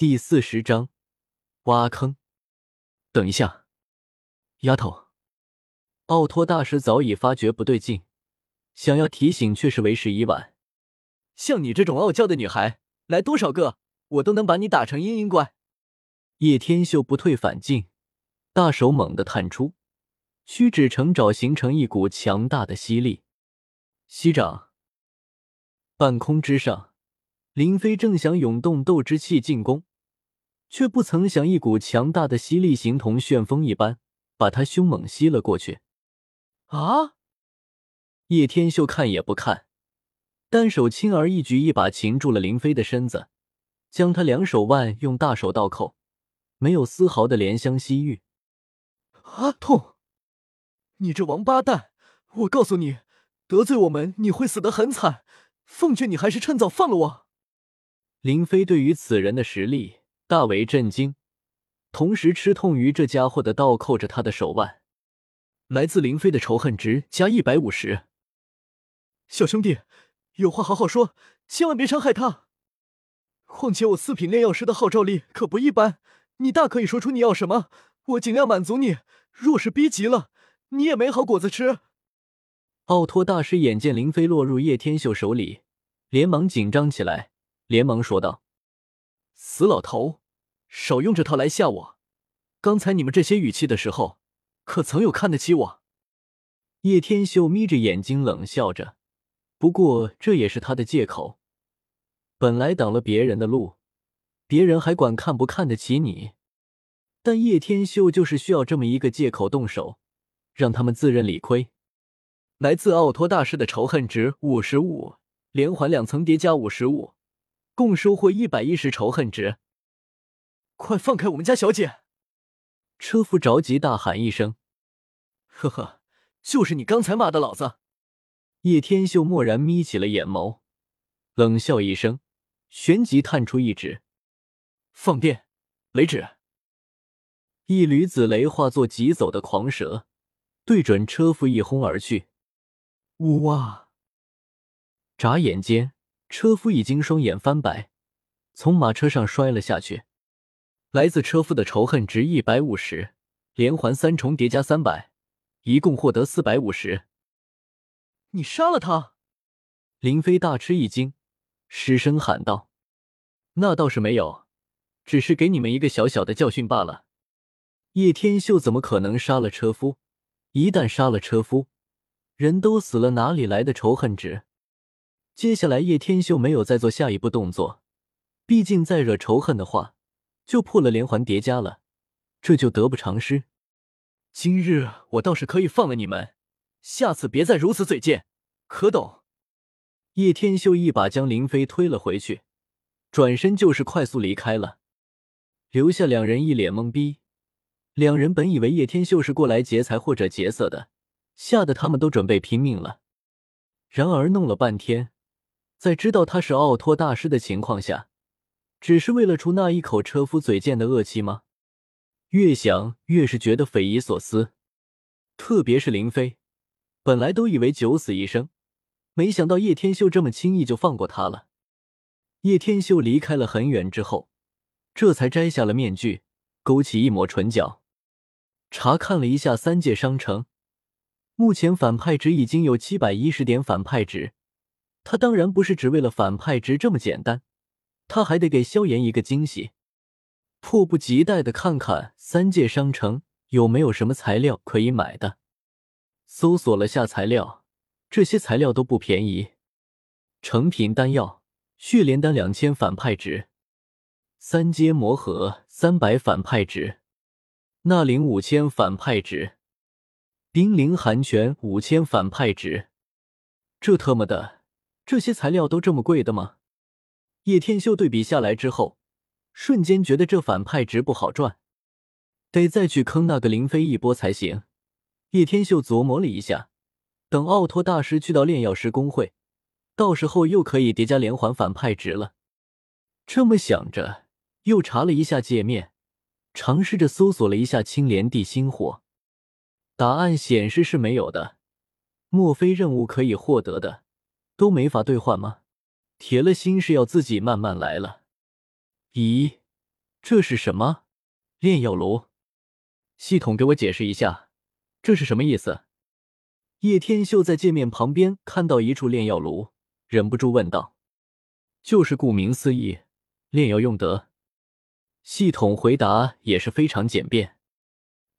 第四十章挖坑。等一下，丫头！奥托大师早已发觉不对劲，想要提醒，却是为时已晚。像你这种傲娇的女孩，来多少个，我都能把你打成嘤嘤怪。叶天秀不退反进，大手猛地探出，屈指成爪，形成一股强大的吸力。吸掌，半空之上，林飞正想涌动斗之气进攻。却不曾想，一股强大的吸力形同旋风一般，把他凶猛吸了过去。啊！叶天秀看也不看，单手轻而易举一把擒住了林飞的身子，将他两手腕用大手倒扣，没有丝毫的怜香惜玉。啊！痛！你这王八蛋！我告诉你，得罪我们你会死得很惨。奉劝你还是趁早放了我。林飞对于此人的实力。大为震惊，同时吃痛于这家伙的倒扣着他的手腕。来自林飞的仇恨值加一百五十。小兄弟，有话好好说，千万别伤害他。况且我四品炼药师的号召力可不一般，你大可以说出你要什么，我尽量满足你。若是逼急了，你也没好果子吃。奥托大师眼见林飞落入叶天秀手里，连忙紧张起来，连忙说道：“死老头！”少用这套来吓我！刚才你们这些语气的时候，可曾有看得起我？叶天秀眯着眼睛冷笑着，不过这也是他的借口。本来挡了别人的路，别人还管看不看得起你，但叶天秀就是需要这么一个借口动手，让他们自认理亏。来自奥托大师的仇恨值五十五，连环两层叠加五十五，共收获一百一十仇恨值。快放开我们家小姐！车夫着急大喊一声：“呵呵，就是你刚才骂的老子！”叶天秀蓦然眯起了眼眸，冷笑一声，旋即探出一指：“放电，雷指！”一缕紫雷化作疾走的狂蛇，对准车夫一轰而去。呜哇！眨眼间，车夫已经双眼翻白，从马车上摔了下去。来自车夫的仇恨值一百五十，连环三重叠加三百，一共获得四百五十。你杀了他！林飞大吃一惊，失声喊道：“那倒是没有，只是给你们一个小小的教训罢了。”叶天秀怎么可能杀了车夫？一旦杀了车夫，人都死了，哪里来的仇恨值？接下来，叶天秀没有再做下一步动作，毕竟再惹仇恨的话。就破了连环叠加了，这就得不偿失。今日我倒是可以放了你们，下次别再如此嘴贱，可懂？叶天秀一把将林飞推了回去，转身就是快速离开了，留下两人一脸懵逼。两人本以为叶天秀是过来劫财或者劫色的，吓得他们都准备拼命了。然而弄了半天，在知道他是奥托大师的情况下。只是为了出那一口车夫嘴贱的恶气吗？越想越是觉得匪夷所思。特别是林飞，本来都以为九死一生，没想到叶天秀这么轻易就放过他了。叶天秀离开了很远之后，这才摘下了面具，勾起一抹唇角，查看了一下三界商城，目前反派值已经有七百一十点反派值。他当然不是只为了反派值这么简单。他还得给萧炎一个惊喜，迫不及待的看看三界商城有没有什么材料可以买的。搜索了下材料，这些材料都不便宜：成品丹药、血莲丹两千反派值，三阶魔核三百反派值，纳灵五千反派值，冰灵寒泉五千反派值。这特么的，这些材料都这么贵的吗？叶天秀对比下来之后，瞬间觉得这反派值不好赚，得再去坑那个林飞一波才行。叶天秀琢磨了一下，等奥托大师去到炼药师公会，到时候又可以叠加连环反派值了。这么想着，又查了一下界面，尝试着搜索了一下青莲地心火，答案显示是没有的。莫非任务可以获得的都没法兑换吗？铁了心是要自己慢慢来了。咦，这是什么炼药炉？系统给我解释一下，这是什么意思？叶天秀在界面旁边看到一处炼药炉，忍不住问道：“就是顾名思义，炼药用得。”系统回答也是非常简便。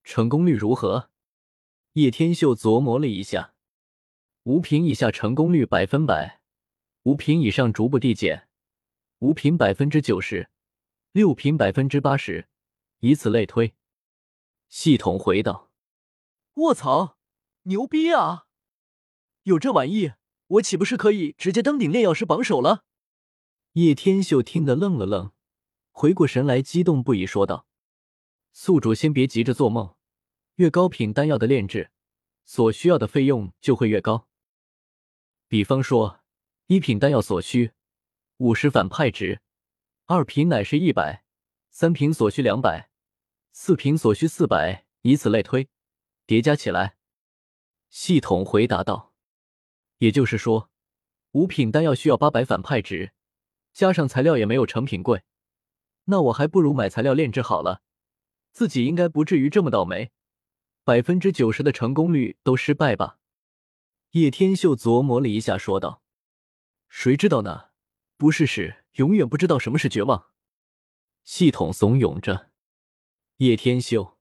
成功率如何？叶天秀琢磨了一下，五品以下成功率百分百，五品以上逐步递减，五品百分之九十，六品百分之八十，以此类推。系统回道：“卧槽，牛逼啊！有这玩意，我岂不是可以直接登顶炼药师榜首了？”叶天秀听得愣了愣，回过神来，激动不已，说道：“宿主先别急着做梦，越高品丹药的炼制，所需要的费用就会越高。比方说，一品丹药所需五十反派值，二品乃是一百，三品所需两百。”四品所需四百，以此类推，叠加起来。系统回答道：“也就是说，五品丹药需要八百反派值，加上材料也没有成品贵，那我还不如买材料炼制好了，自己应该不至于这么倒霉，百分之九十的成功率都失败吧？”叶天秀琢磨了一下，说道：“谁知道呢？不试试，永远不知道什么是绝望。”系统怂恿着。叶天秀，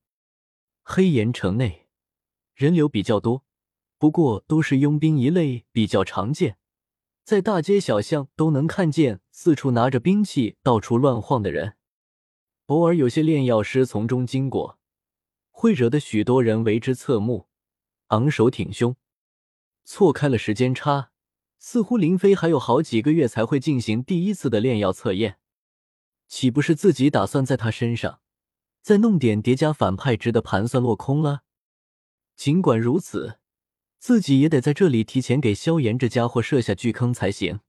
黑岩城内人流比较多，不过都是佣兵一类，比较常见，在大街小巷都能看见四处拿着兵器到处乱晃的人。偶尔有些炼药师从中经过，会惹得许多人为之侧目，昂首挺胸。错开了时间差，似乎林飞还有好几个月才会进行第一次的炼药测验，岂不是自己打算在他身上？再弄点叠加反派值的盘算落空了。尽管如此，自己也得在这里提前给萧炎这家伙设下巨坑才行。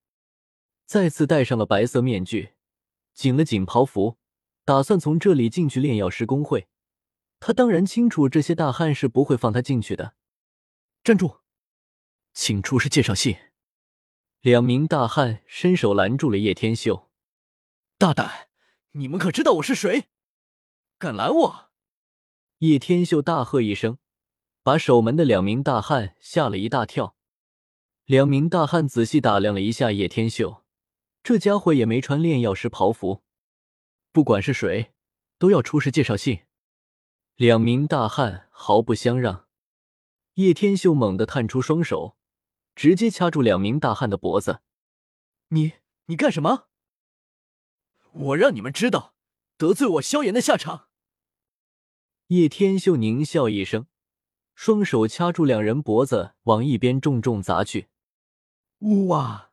再次戴上了白色面具，紧了紧袍服，打算从这里进去炼药师公会。他当然清楚这些大汉是不会放他进去的。站住，请出示介绍信。两名大汉伸手拦住了叶天秀。大胆，你们可知道我是谁？敢拦我！叶天秀大喝一声，把守门的两名大汉吓了一大跳。两名大汉仔细打量了一下叶天秀，这家伙也没穿炼药师袍服。不管是谁，都要出示介绍信。两名大汉毫不相让。叶天秀猛地探出双手，直接掐住两名大汉的脖子：“你你干什么？我让你们知道得罪我萧炎的下场！”叶天秀狞笑一声，双手掐住两人脖子，往一边重重砸去。呜哇！